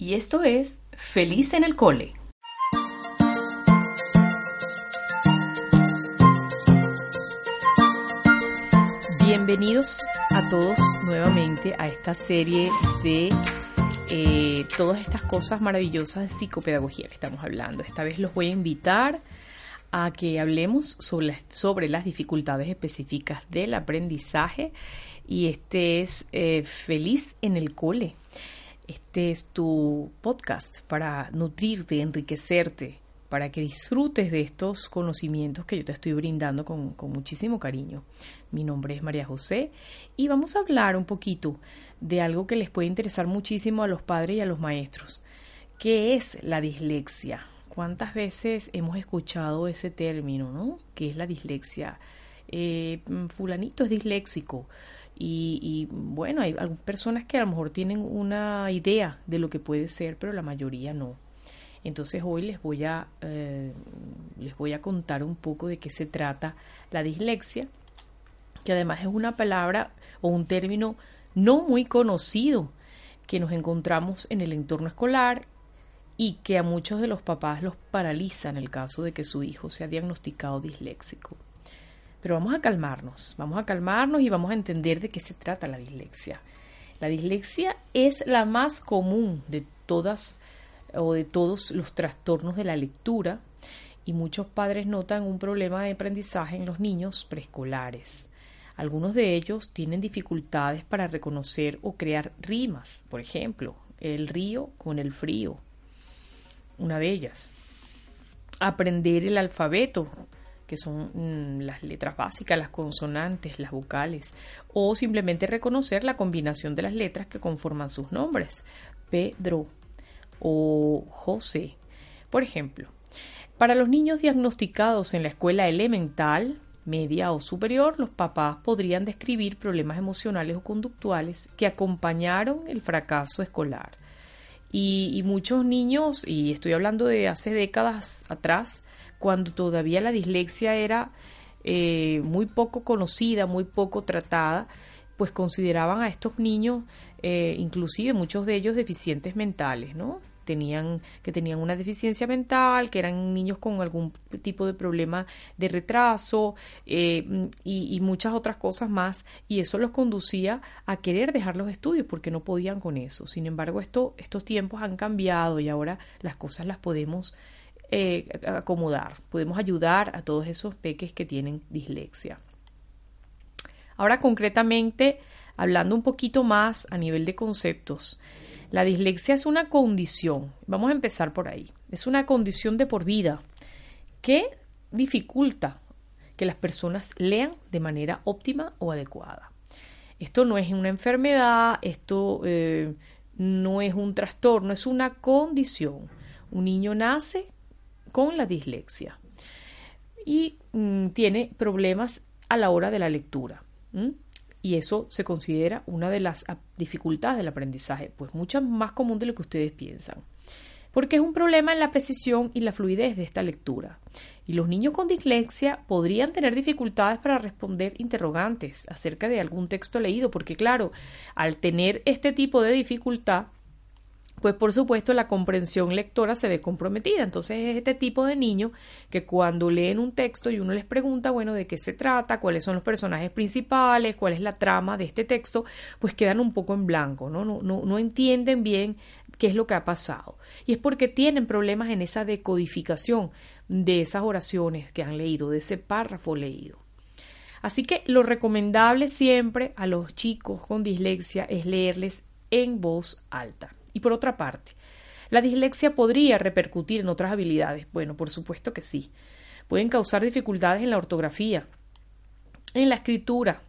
Y esto es Feliz en el Cole. Bienvenidos a todos nuevamente a esta serie de eh, todas estas cosas maravillosas de psicopedagogía que estamos hablando. Esta vez los voy a invitar a que hablemos sobre, las dificultades específicas del aprendizaje y este es eh, Feliz en el Cole. Este es tu podcast para nutrirte, enriquecerte, para que disfrutes de estos conocimientos que yo te estoy brindando con, con, muchísimo cariño. Mi nombre es María José y vamos a hablar un poquito de algo que les puede interesar muchísimo a los padres y a los maestros. ¿Qué es la dislexia? ¿Cuántas veces hemos escuchado ese término, no? ¿Qué es la dislexia? Eh, fulanito es disléxico. Y, bueno, hay algunas personas que a lo mejor tienen una idea de lo que puede ser, pero la mayoría no. Entonces hoy les voy a eh, les voy a contar un poco de qué se trata la dislexia, que además es una palabra o un término no muy conocido que nos encontramos en el entorno escolar y que a muchos de los papás los paraliza en el caso de que su hijo sea diagnosticado disléxico. Pero vamos a calmarnos, vamos a calmarnos y vamos a entender de qué se trata la dislexia. La dislexia es la más común de todas o de todos los trastornos de la lectura y muchos padres notan un problema de aprendizaje en los niños preescolares. Algunos de ellos tienen dificultades para reconocer o crear rimas, por ejemplo, el río con el frío, una de ellas. Aprender el alfabeto, que son mm, las letras básicas, las consonantes, las vocales, o simplemente reconocer la combinación de las letras que conforman sus nombres, Pedro o José. Por ejemplo, para los niños diagnosticados en la escuela elemental, media o superior, los papás podrían describir problemas emocionales o conductuales que acompañaron el fracaso escolar. Y, y, muchos niños, y estoy hablando de hace décadas atrás, cuando todavía la dislexia era eh, muy poco conocida, muy poco tratada, pues consideraban a estos niños, eh, inclusive muchos de ellos deficientes mentales, ¿no? Tenían, que tenían una deficiencia mental, que eran niños con algún tipo de problema de retraso eh, y, muchas otras cosas más, y eso los conducía a querer dejar los estudios porque no podían con eso. Sin embargo, esto, estos tiempos han cambiado y ahora las cosas las podemos eh, acomodar, podemos ayudar a todos esos peques que tienen dislexia. Ahora concretamente, hablando un poquito más a nivel de conceptos, la dislexia es una condición, vamos a empezar por ahí, es una condición de por vida que dificulta que las personas lean de manera óptima o adecuada. Esto no es una enfermedad, esto eh, no es un trastorno, es una condición. Un niño nace con la dislexia y mm, tiene problemas a la hora de la lectura. Y eso se considera una de las dificultades del aprendizaje, pues mucho más común de lo que ustedes piensan. Porque es un problema en la precisión y la fluidez de esta lectura. Y los niños con dislexia podrían tener dificultades para responder interrogantes acerca de algún texto leído, porque claro, al tener este tipo de dificultad, pues por supuesto la comprensión lectora se ve comprometida. Entonces es este tipo de niño que cuando leen un texto y uno les pregunta, bueno, de qué se trata, cuáles son los personajes principales, cuál es la trama de este texto, pues quedan un poco en blanco, ¿no? No, no, no entienden bien qué es lo que ha pasado. Y es porque tienen problemas en esa decodificación de esas oraciones que han leído, de ese párrafo leído. Así que lo recomendable siempre a los chicos con dislexia es leerles en voz alta. Y por otra parte, ¿la dislexia podría repercutir en otras habilidades? Bueno, por supuesto que sí. Pueden causar dificultades en la ortografía, en la escritura,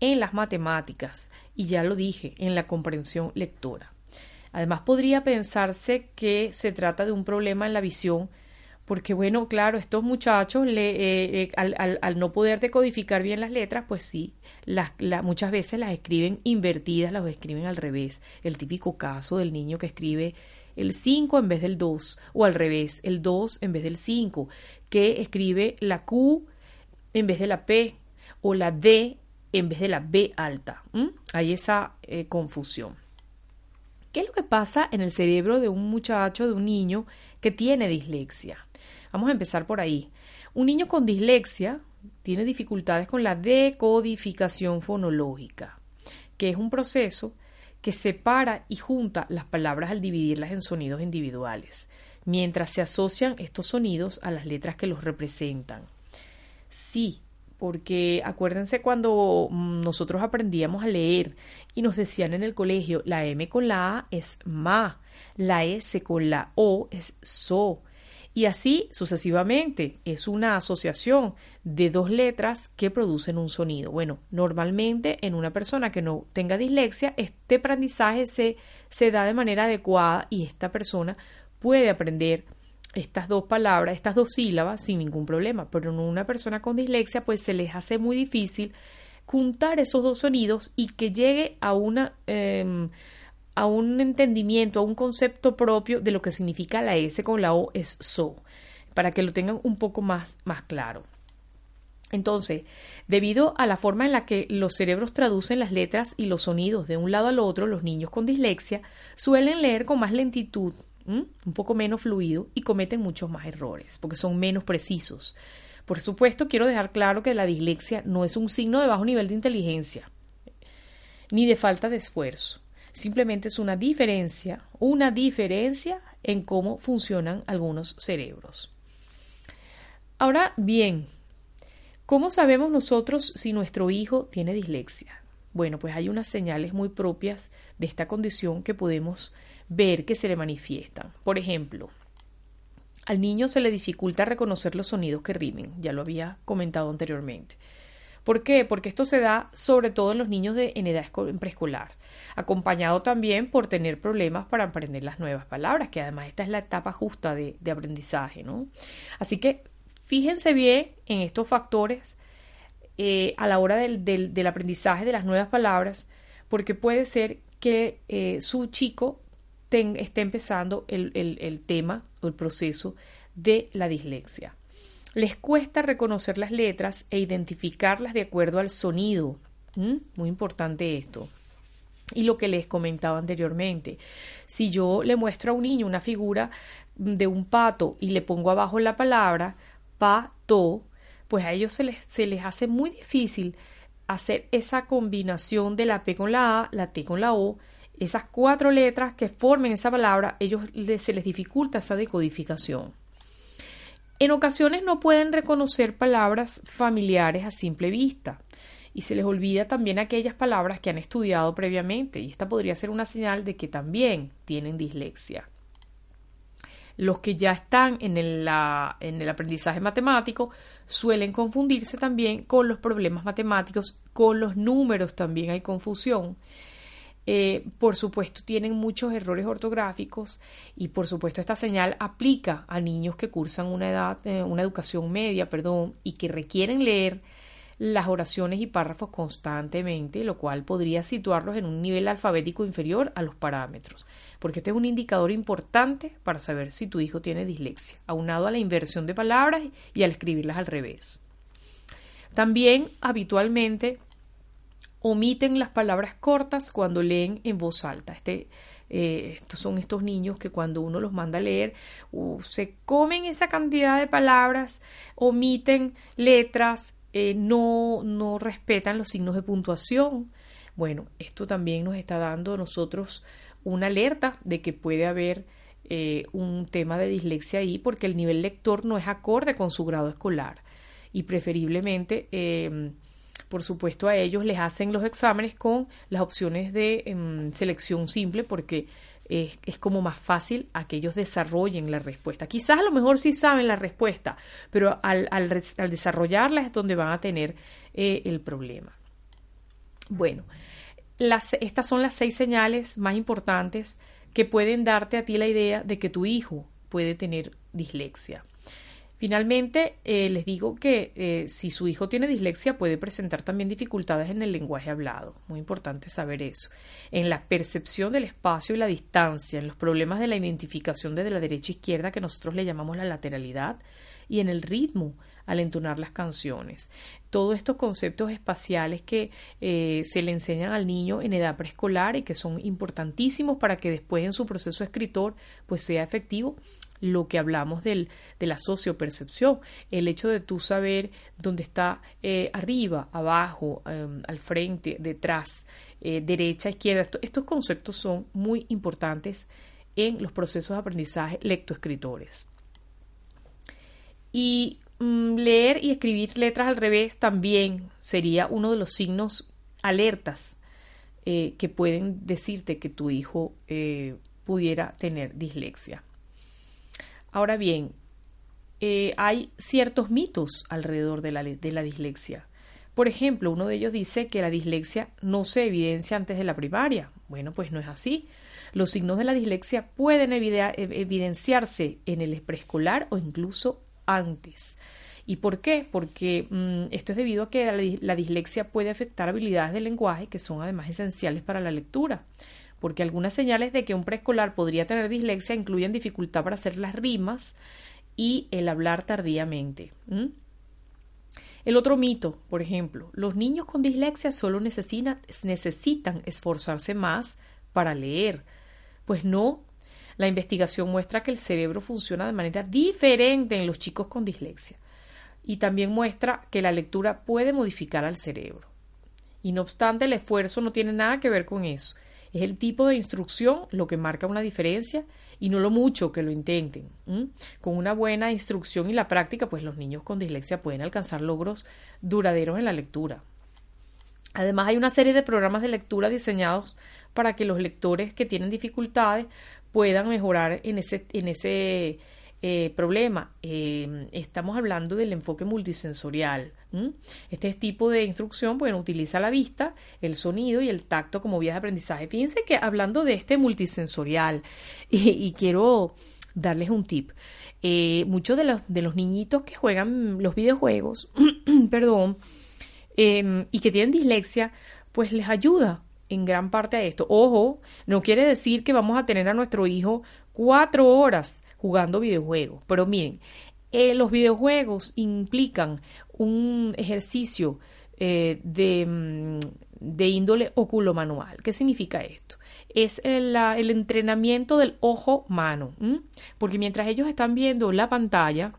en las matemáticas y ya lo dije, en la comprensión lectora. Además, podría pensarse que se trata de un problema en la visión, porque bueno, claro, estos muchachos le, eh, eh, al, no poder decodificar bien las letras, pues sí, las, muchas veces las escriben invertidas, las escriben al revés. El típico caso del niño que escribe el 5 en vez del 2, o al revés, el 2 en vez del 5, que escribe la Q en vez de la P, o la D en vez de la B alta. Hay esa eh, confusión. ¿Qué es lo que pasa en el cerebro de un muchacho, de un niño que tiene dislexia? Vamos a empezar por ahí. Un niño con dislexia tiene dificultades con la decodificación fonológica, que es un proceso que separa y junta las palabras al dividirlas en sonidos individuales, mientras se asocian estos sonidos a las letras que los representan. Sí, porque acuérdense cuando mm, nosotros aprendíamos a leer y nos decían en el colegio la M con la A es ma, la S con la O es so, y así sucesivamente. Es una asociación de dos letras que producen un sonido. Bueno, normalmente en una persona que no tenga dislexia, este aprendizaje se, se da de manera adecuada y esta persona puede aprender estas dos palabras, estas dos sílabas sin ningún problema, pero en una persona con dislexia pues se les hace muy difícil juntar esos dos sonidos y que llegue a una em, a un entendimiento, a un concepto propio de lo que significa la S con la O es so, para que lo tengan un poco más, más claro. Entonces, debido a la forma en la que los cerebros traducen las letras y los sonidos de un lado al otro, los niños con dislexia suelen leer con más lentitud un poco menos fluido y cometen muchos más errores porque son menos precisos. Por supuesto, quiero dejar claro que la dislexia no es un signo de bajo nivel de inteligencia ni de falta de esfuerzo. Simplemente es una diferencia, una diferencia en cómo funcionan algunos cerebros. Ahora bien, ¿cómo sabemos nosotros si nuestro hijo tiene dislexia? Bueno, pues hay unas señales muy propias de esta condición que podemos ver que se le manifiestan. Por ejemplo, al niño se le dificulta reconocer los sonidos que rimen, ya lo había comentado anteriormente. ¿Por qué? Porque esto se da sobre todo en los niños de, en edad preescolar, acompañado también por tener problemas para aprender las nuevas palabras, que además esta es la etapa justa de, aprendizaje, ¿no? Así que fíjense bien en estos factores eh, a la hora del, aprendizaje de las nuevas palabras, porque puede ser que eh, su chico esté empezando el, tema o el proceso de la dislexia. Les cuesta reconocer las letras e identificarlas de acuerdo al sonido. Muy importante esto. Y lo que les comentaba anteriormente, si yo le muestro a un niño una figura de un pato y le pongo abajo la palabra pato, pues a ellos se les, se les hace muy difícil hacer esa combinación de la P con la A, la T con la O esas cuatro letras que formen esa palabra, ellos se les dificulta esa decodificación. En ocasiones no pueden reconocer palabras familiares a simple vista y se les olvida también aquellas palabras que han estudiado previamente y esta podría ser una señal de que también tienen dislexia. Los que ya están en el, en el aprendizaje matemático suelen confundirse también con los problemas matemáticos, con los números también hay confusión eh, por supuesto, tienen muchos errores ortográficos y, por supuesto, esta señal aplica a niños que cursan una edad, eh, una educación media, perdón, y que requieren leer las oraciones y párrafos constantemente, lo cual podría situarlos en un nivel alfabético inferior a los parámetros, porque este es un indicador importante para saber si tu hijo tiene dislexia, aunado a la inversión de palabras y al escribirlas al revés. También habitualmente omiten las palabras cortas cuando leen en voz alta. Este, eh, estos son estos niños que cuando uno los manda a leer se comen esa cantidad de palabras, omiten letras, eh, no, no respetan los signos de puntuación. Bueno, esto también nos está dando a nosotros una alerta de que puede haber eh, un tema de dislexia ahí porque el nivel lector no es acorde con su grado escolar y preferiblemente por supuesto, a ellos les hacen los exámenes con las opciones de em, selección simple porque es, como más fácil a que ellos desarrollen la respuesta. Quizás a lo mejor sí saben la respuesta, pero al, desarrollarla es donde van a tener eh, el problema. Bueno, estas son las seis señales más importantes que pueden darte a ti la idea de que tu hijo puede tener dislexia. Finalmente, eh, les digo que eh, si su hijo tiene dislexia puede presentar también dificultades en el lenguaje hablado. Muy importante saber eso. En la percepción del espacio y la distancia, en los problemas de la identificación desde la derecha izquierda que nosotros le llamamos la lateralidad y en el ritmo al entonar las canciones. Todos estos conceptos espaciales que eh, se le enseñan al niño en edad preescolar y que son importantísimos para que después en su proceso escritor pues sea efectivo lo que hablamos del, de la sociopercepción, el hecho de tú saber dónde está eh, arriba, abajo, em, al frente, detrás, eh, derecha, izquierda. estos conceptos son muy importantes en los procesos de aprendizaje lectoescritores. Y mm, leer y escribir letras al revés también sería uno de los signos alertas eh, que pueden decirte que tu hijo pudiera tener dislexia. Ahora bien, eh, hay ciertos mitos alrededor de la, la dislexia. Por ejemplo, uno de ellos dice que la dislexia no se evidencia antes de la primaria. Bueno, pues no es así. Los signos de la dislexia pueden evidenciarse en el preescolar o incluso antes. ¿Y por qué? Porque mm, esto es debido a que la dislexia puede afectar habilidades del lenguaje que son además esenciales para la lectura porque algunas señales de que un preescolar podría tener dislexia incluyen dificultad para hacer las rimas y el hablar tardíamente. El otro mito, por ejemplo, los niños con dislexia solo necesitan, esforzarse más para leer. Pues no, la investigación muestra que el cerebro funciona de manera diferente en los chicos con dislexia y también muestra que la lectura puede modificar al cerebro. Y no obstante, el esfuerzo no tiene nada que ver con eso. Es el tipo de instrucción lo que marca una diferencia y no lo mucho que lo intenten. Con una buena instrucción y la práctica, pues los niños con dislexia pueden alcanzar logros duraderos en la lectura. Además, hay una serie de programas de lectura diseñados para que los lectores que tienen dificultades puedan mejorar en ese, en ese eh, problema. Eh, estamos hablando del enfoque multisensorial. Este tipo de instrucción, bueno, utiliza la vista, el sonido y el tacto como vías de aprendizaje. Fíjense que hablando de este multisensorial, y, quiero darles un tip. Eh, muchos de los, niñitos que juegan los videojuegos, perdón, em, y que tienen dislexia, pues les ayuda en gran parte a esto. Ojo, no quiere decir que vamos a tener a nuestro hijo cuatro horas jugando videojuegos. Pero miren, eh, los videojuegos implican un ejercicio eh, de, mm, de, índole oculomanual. ¿Qué significa esto? Es el, entrenamiento del ojo-mano, porque mientras ellos están viendo la pantalla,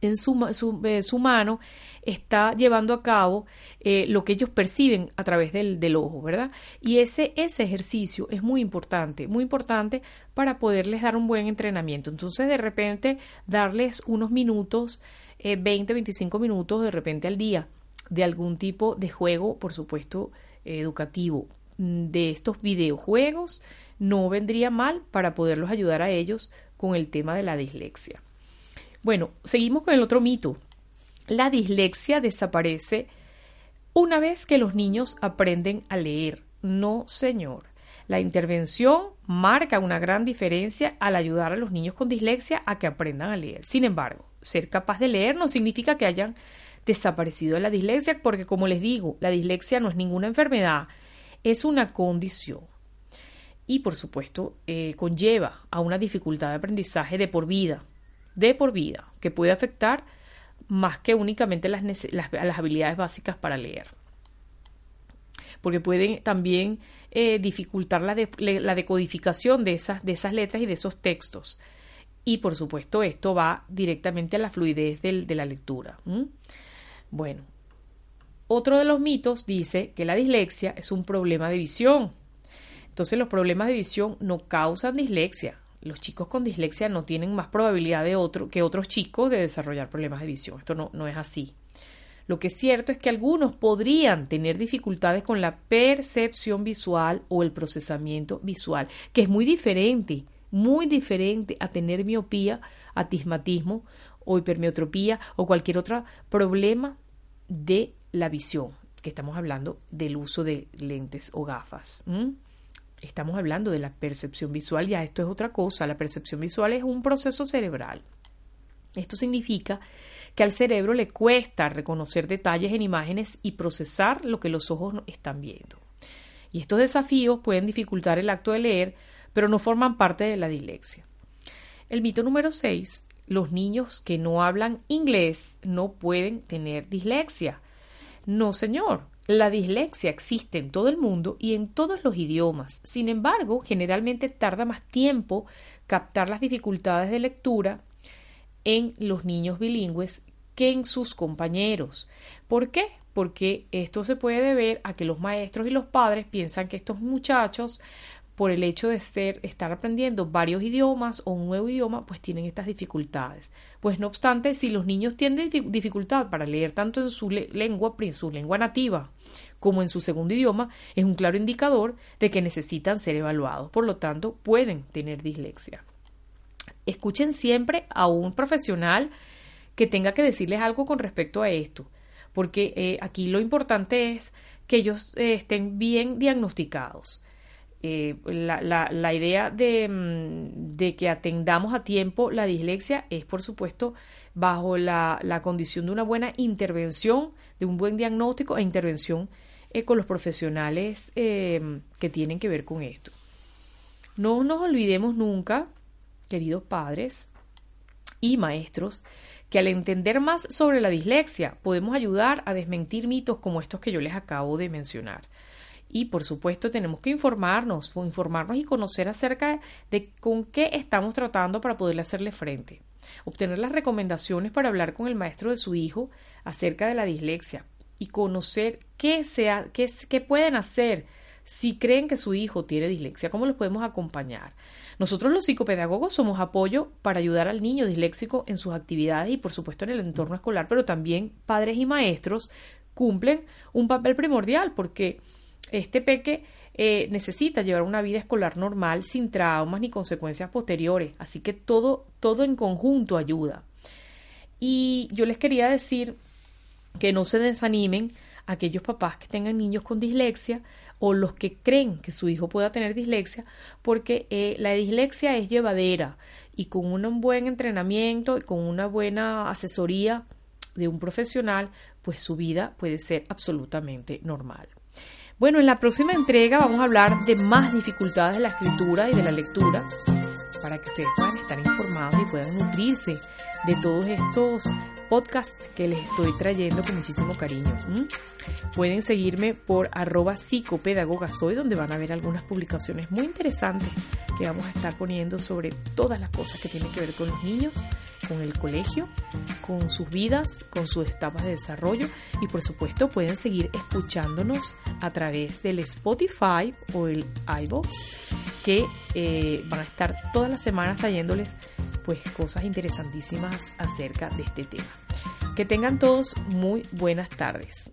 en su, eh, su mano está llevando a cabo eh, lo que ellos perciben a través del, ojo, ¿verdad? Y ese, ese ejercicio es muy importante, muy importante para poderles dar un buen entrenamiento. Entonces, de repente, darles unos minutos, 20, eh, 25 minutos de repente al día de algún tipo de juego, por supuesto, educativo, de estos videojuegos, no vendría mal para poderlos ayudar a ellos con el tema de la dislexia. Bueno, seguimos con el otro mito. La dislexia desaparece una vez que los niños aprenden a leer. No, señor. La intervención marca una gran diferencia al ayudar a los niños con dislexia a que aprendan a leer. Sin embargo, ser capaz de leer no significa que hayan desaparecido la dislexia, porque como les digo, la dislexia no es ninguna enfermedad, es una condición. Y por supuesto, eh, conlleva a una dificultad de aprendizaje de por vida de por vida, que puede afectar más que únicamente las, habilidades básicas para leer. Porque pueden también eh, dificultar la, decodificación de esas letras y de esos textos. Y por supuesto esto va directamente a la fluidez de la lectura. Bueno, otro de los mitos dice que la dislexia es un problema de visión. Entonces los problemas de visión no causan dislexia, los chicos con dislexia no tienen más probabilidad de otro, que otros chicos de desarrollar problemas de visión. Esto no, no es así. Lo que es cierto es que algunos podrían tener dificultades con la percepción visual o el procesamiento visual, que es muy diferente, muy diferente a tener miopía, atismatismo o hipermetropía o cualquier otro problema de la visión que estamos hablando del uso de lentes o gafas. Estamos hablando de la percepción visual, ya esto es otra cosa. La percepción visual es un proceso cerebral. Esto significa que al cerebro le cuesta reconocer detalles en imágenes y procesar lo que los ojos están viendo. Y estos desafíos pueden dificultar el acto de leer, pero no forman parte de la dislexia. El mito número 6. Los niños que no hablan inglés no pueden tener dislexia. No, señor. La dislexia existe en todo el mundo y en todos los idiomas. Sin embargo, generalmente tarda más tiempo captar las dificultades de lectura en los niños bilingües que en sus compañeros. ¿Por qué? Porque esto se puede deber a que los maestros y los padres piensan que estos muchachos por el hecho de ser, estar aprendiendo varios idiomas o un nuevo idioma, pues tienen estas dificultades. Pues no obstante, si los niños tienen dificultad para leer tanto en su lengua, en su lengua nativa, como en su segundo idioma, es un claro indicador de que necesitan ser evaluados. Por lo tanto, pueden tener dislexia. Escuchen siempre a un profesional que tenga que decirles algo con respecto a esto, porque eh, aquí lo importante es que ellos eh, estén bien diagnosticados. Eh, la, idea de, mm, de, que atendamos a tiempo la dislexia es, por supuesto, bajo la, la, condición de una buena intervención, de un buen diagnóstico e intervención eh, con los profesionales eh, que tienen que ver con esto. No nos olvidemos nunca, queridos padres y maestros, que al entender más sobre la dislexia podemos ayudar a desmentir mitos como estos que yo les acabo de mencionar. Y por supuesto tenemos que informarnos, informarnos y conocer acerca de con qué estamos tratando para poderle hacerle frente. Obtener las recomendaciones para hablar con el maestro de su hijo acerca de la dislexia y conocer qué, sea, qué, qué pueden hacer si creen que su hijo tiene dislexia, cómo los podemos acompañar. Nosotros los psicopedagogos somos apoyo para ayudar al niño disléxico en sus actividades y por supuesto en el entorno escolar, pero también padres y maestros cumplen un papel primordial porque este peque eh, necesita llevar una vida escolar normal sin traumas ni consecuencias posteriores, así que todo, todo en conjunto ayuda. Y yo les quería decir que no se desanimen aquellos papás que tengan niños con dislexia o los que creen que su hijo pueda tener dislexia, porque eh, la dislexia es llevadera y con un buen entrenamiento y con una buena asesoría de un profesional, pues su vida puede ser absolutamente normal. Bueno, en la próxima entrega vamos a hablar de más dificultades de la escritura y de la lectura para que ustedes puedan estar informados y puedan nutrirse de todos estos podcast que les estoy trayendo con muchísimo cariño. Pueden seguirme por arroba psicopedagoga soy, donde van a ver algunas publicaciones muy interesantes que vamos a estar poniendo sobre todas las cosas que tienen que ver con los niños, con el colegio, con sus vidas, con sus etapas de desarrollo y por supuesto pueden seguir escuchándonos a través del Spotify o el iBox que eh, van a estar todas las semanas trayéndoles pues cosas interesantísimas acerca de este tema. Que tengan todos muy buenas tardes.